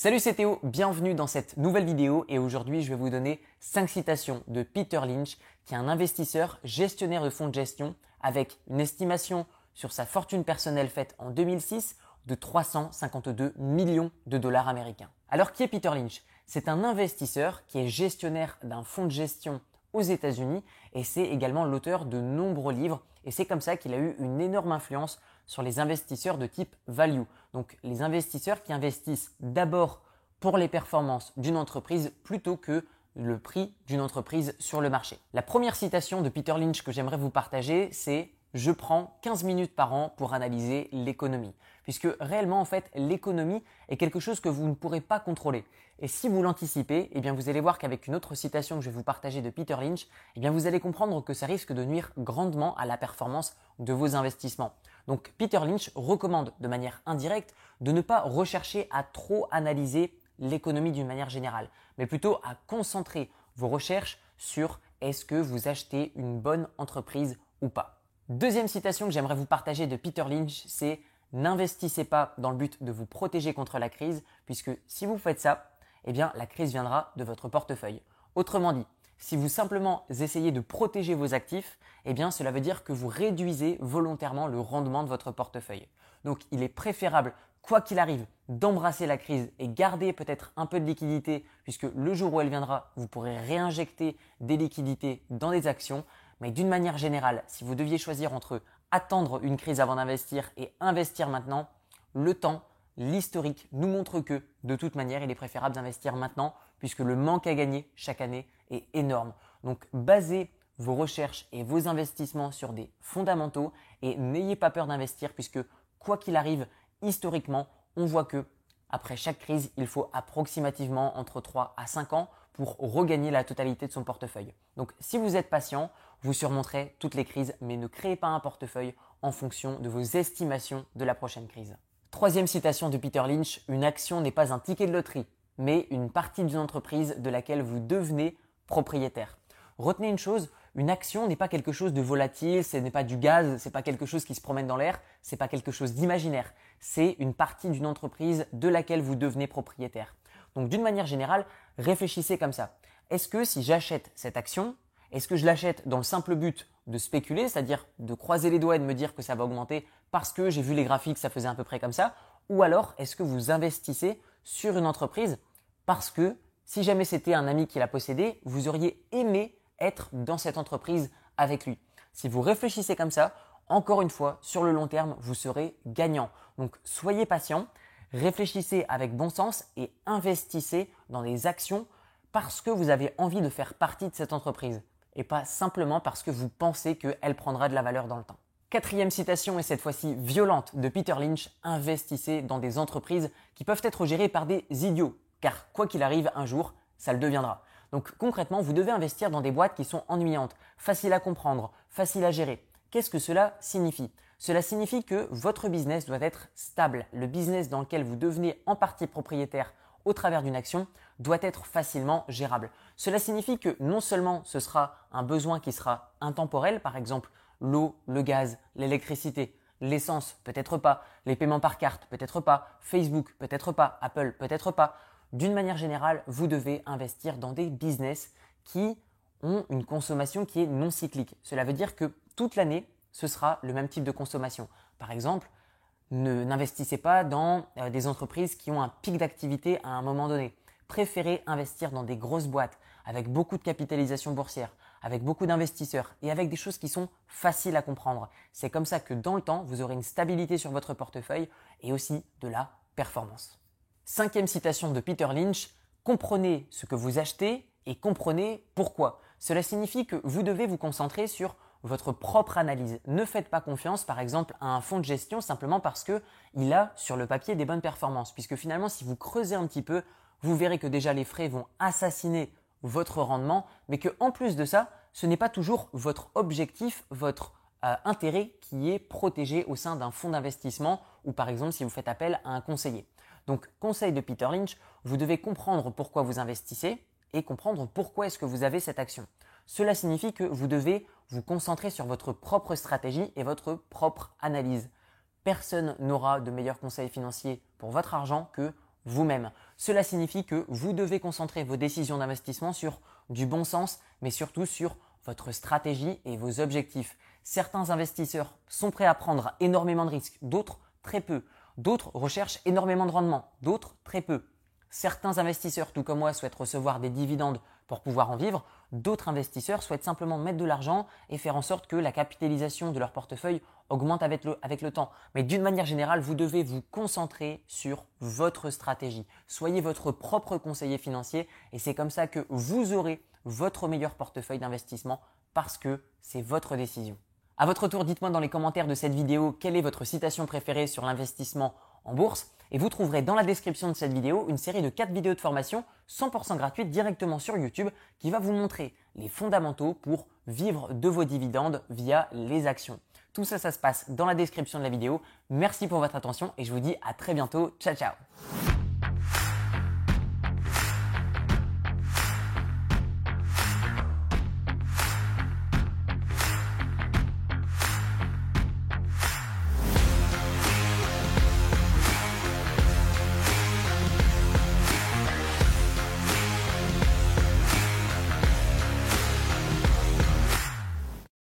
Salut c'est Théo, bienvenue dans cette nouvelle vidéo et aujourd'hui je vais vous donner 5 citations de Peter Lynch qui est un investisseur gestionnaire de fonds de gestion avec une estimation sur sa fortune personnelle faite en 2006 de 352 millions de dollars américains. Alors qui est Peter Lynch? C'est un investisseur qui est gestionnaire d'un fonds de gestion aux États-Unis et c'est également l'auteur de nombreux livres et c'est comme ça qu'il a eu une énorme influence sur les investisseurs de type value. Donc les investisseurs qui investissent d'abord pour les performances d'une entreprise plutôt que le prix d'une entreprise sur le marché. La première citation de Peter Lynch que j'aimerais vous partager, c'est je prends 15 minutes par an pour analyser l'économie. Puisque réellement, en fait, l'économie est quelque chose que vous ne pourrez pas contrôler. Et si vous l'anticipez, eh bien, vous allez voir qu'avec une autre citation que je vais vous partager de Peter Lynch, eh bien, vous allez comprendre que ça risque de nuire grandement à la performance de vos investissements. Donc, Peter Lynch recommande de manière indirecte de ne pas rechercher à trop analyser l'économie d'une manière générale, mais plutôt à concentrer vos recherches sur est-ce que vous achetez une bonne entreprise ou pas. Deuxième citation que j'aimerais vous partager de Peter Lynch, c'est N'investissez pas dans le but de vous protéger contre la crise, puisque si vous faites ça, eh bien la crise viendra de votre portefeuille. Autrement dit, si vous simplement essayez de protéger vos actifs, eh cela veut dire que vous réduisez volontairement le rendement de votre portefeuille. Donc il est préférable, quoi qu'il arrive, d'embrasser la crise et garder peut-être un peu de liquidité, puisque le jour où elle viendra, vous pourrez réinjecter des liquidités dans des actions, mais d'une manière générale, si vous deviez choisir entre attendre une crise avant d'investir et investir maintenant, le temps, l'historique nous montre que de toute manière, il est préférable d'investir maintenant puisque le manque à gagner chaque année est énorme. Donc basez vos recherches et vos investissements sur des fondamentaux et n'ayez pas peur d'investir puisque quoi qu'il arrive, historiquement, on voit que après chaque crise, il faut approximativement entre 3 à 5 ans pour regagner la totalité de son portefeuille. Donc si vous êtes patient, vous surmonterez toutes les crises, mais ne créez pas un portefeuille en fonction de vos estimations de la prochaine crise. Troisième citation de Peter Lynch, une action n'est pas un ticket de loterie, mais une partie d'une entreprise de laquelle vous devenez propriétaire. Retenez une chose, une action n'est pas quelque chose de volatile, ce n'est pas du gaz, c'est pas quelque chose qui se promène dans l'air, c'est pas quelque chose d'imaginaire. C'est une partie d'une entreprise de laquelle vous devenez propriétaire. Donc d'une manière générale, réfléchissez comme ça. Est-ce que si j'achète cette action, est-ce que je l'achète dans le simple but de spéculer, c'est-à-dire de croiser les doigts et de me dire que ça va augmenter parce que j'ai vu les graphiques, ça faisait à peu près comme ça Ou alors est-ce que vous investissez sur une entreprise parce que si jamais c'était un ami qui la possédait, vous auriez aimé être dans cette entreprise avec lui. Si vous réfléchissez comme ça, encore une fois, sur le long terme, vous serez gagnant. Donc soyez patient, réfléchissez avec bon sens et investissez dans des actions parce que vous avez envie de faire partie de cette entreprise et pas simplement parce que vous pensez qu'elle prendra de la valeur dans le temps. Quatrième citation, et cette fois-ci violente, de Peter Lynch, investissez dans des entreprises qui peuvent être gérées par des idiots, car quoi qu'il arrive un jour, ça le deviendra. Donc concrètement, vous devez investir dans des boîtes qui sont ennuyantes, faciles à comprendre, faciles à gérer. Qu'est-ce que cela signifie? Cela signifie que votre business doit être stable. Le business dans lequel vous devenez en partie propriétaire au travers d'une action doit être facilement gérable. Cela signifie que non seulement ce sera un besoin qui sera intemporel, par exemple l'eau, le gaz, l'électricité, l'essence, peut-être pas, les paiements par carte, peut-être pas, Facebook, peut-être pas, Apple, peut-être pas, d'une manière générale, vous devez investir dans des business qui ont une consommation qui est non cyclique. Cela veut dire que toute l'année, ce sera le même type de consommation. Par exemple, n'investissez pas dans euh, des entreprises qui ont un pic d'activité à un moment donné. Préférez investir dans des grosses boîtes avec beaucoup de capitalisation boursière, avec beaucoup d'investisseurs et avec des choses qui sont faciles à comprendre. C'est comme ça que dans le temps, vous aurez une stabilité sur votre portefeuille et aussi de la performance. Cinquième citation de Peter Lynch, comprenez ce que vous achetez et comprenez pourquoi. Cela signifie que vous devez vous concentrer sur votre propre analyse. Ne faites pas confiance, par exemple, à un fonds de gestion simplement parce qu'il a sur le papier des bonnes performances. Puisque finalement, si vous creusez un petit peu, vous verrez que déjà les frais vont assassiner votre rendement, mais que en plus de ça, ce n'est pas toujours votre objectif, votre euh, intérêt qui est protégé au sein d'un fonds d'investissement ou par exemple si vous faites appel à un conseiller. Donc, conseil de Peter Lynch, vous devez comprendre pourquoi vous investissez et comprendre pourquoi est-ce que vous avez cette action. Cela signifie que vous devez vous concentrer sur votre propre stratégie et votre propre analyse. Personne n'aura de meilleurs conseils financiers pour votre argent que vous-même. Cela signifie que vous devez concentrer vos décisions d'investissement sur du bon sens, mais surtout sur votre stratégie et vos objectifs. Certains investisseurs sont prêts à prendre énormément de risques, d'autres très peu. D'autres recherchent énormément de rendement, d'autres très peu. Certains investisseurs, tout comme moi, souhaitent recevoir des dividendes pour pouvoir en vivre. D'autres investisseurs souhaitent simplement mettre de l'argent et faire en sorte que la capitalisation de leur portefeuille augmente avec le, temps. Mais d'une manière générale, vous devez vous concentrer sur votre stratégie. Soyez votre propre conseiller financier et c'est comme ça que vous aurez votre meilleur portefeuille d'investissement parce que c'est votre décision. À votre tour, dites-moi dans les commentaires de cette vidéo quelle est votre citation préférée sur l'investissement en bourse et vous trouverez dans la description de cette vidéo une série de 4 vidéos de formation 100% gratuites directement sur YouTube qui va vous montrer les fondamentaux pour vivre de vos dividendes via les actions. Tout ça, ça se passe dans la description de la vidéo. Merci pour votre attention et je vous dis à très bientôt. Ciao, ciao